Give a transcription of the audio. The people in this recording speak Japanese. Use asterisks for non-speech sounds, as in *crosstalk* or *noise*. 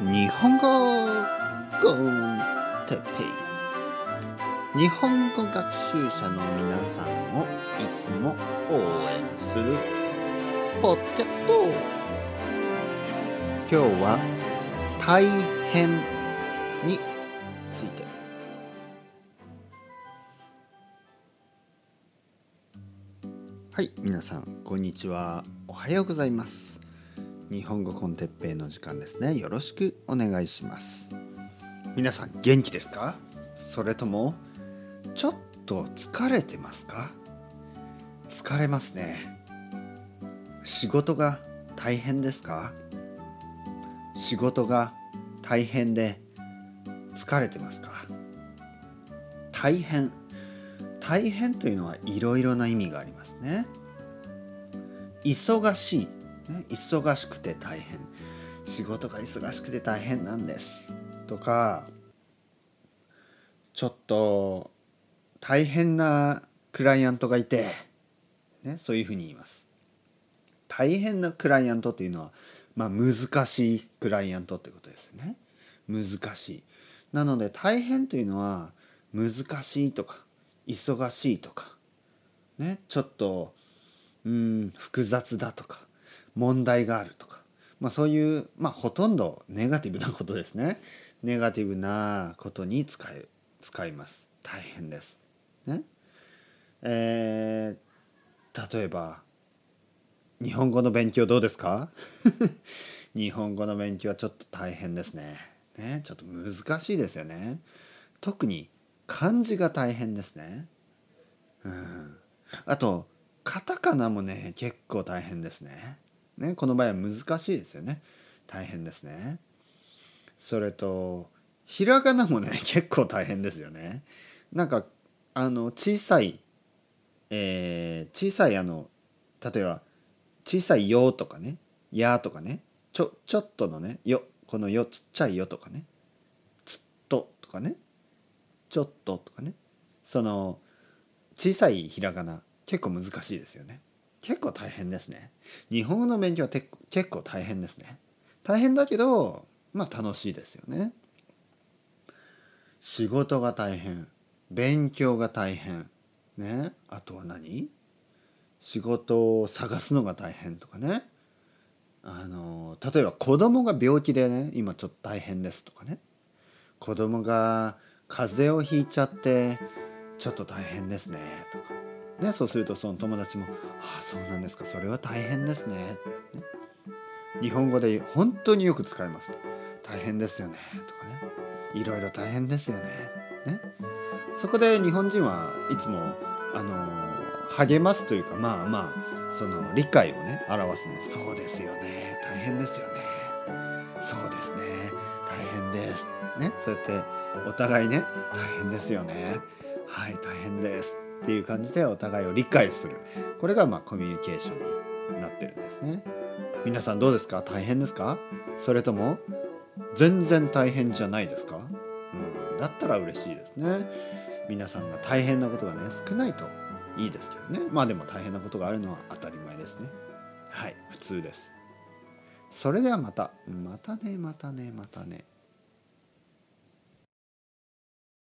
日本語コンテペイ日本語学習者の皆さんをいつも応援するポッキャスト。今日は大変について。はい皆さんこんにちは。おはようございます。日本語コンテッペイの時間ですね。よろしくお願いします。皆さん元気ですか？それともちょっと疲れてますか？疲れますね。仕事が大変ですか？仕事が大変で疲れてますか？大変。大変というのはいろいろな意味がありますね。忙しい、ね、忙しくて大変。仕事が忙しくて大変なんです。とかちょっと大変なクライアントがいて、ね、そういうふうに言います。大変なクライアントっていうのは、まあ、難しいクライアントってことですよね。難しい。なので大変というのは難しいとか忙しいとかねちょっとうん複雑だとか問題があるとか、まあ、そういうまあほとんどネガティブなことですね。ネガティブなことに使え使います。大変です。ね。えー、例えば日本語の勉強どうですか？*laughs* 日本語の勉強はちょっと大変ですね。ね。ちょっと難しいですよね。特に漢字が大変ですね。うん。あとカタカナもね結構大変ですね。ねこの場合は難しいですよね。大変ですね。それとひらがなもね *laughs* 結構大変ですよね。なんかあの小さいえー、小さいあの例えば小さい「よ」とかね「や」とかねちょちょっとのね「よ」この「よ」ちっちゃい「よ」とかね「つっと」とかね「ちょっと」とかねその小さいひらがな結構難しいですよね。結構大変ですね。日本語の勉強は結構大変ですね。大変だけどまあ楽しいですよね。仕事が大変。勉強が大変。ね。あとは何？仕事を探すのが大変とかね。あの例えば子供が病気でね今ちょっと大変ですとかね。子供が風邪をひいちゃってちょっと大変ですねとか。ねそうするとその友達も「ああそうなんですかそれは大変ですね」ね。日本語で本当によく使います大変ですよねとかねいろいろ大変ですよねね。そこで日本人はいつもあの励ますというかまあまあその理解をね表すんですそうですよね大変ですよねそうですね大変ですね。そうやってお互いね大変ですよねはい大変ですっていう感じでお互いを理解する。これがまあコミュニケーションになってるんですね。皆さんどうですか？大変ですか？それとも全然大変じゃないですか、うん、だったら嬉しいですね。皆さんが大変なことがね少ないといいですけどね。まあでも大変なことがあるのは当たり前ですね。はい普通です。それではまた。またねまたねまたね。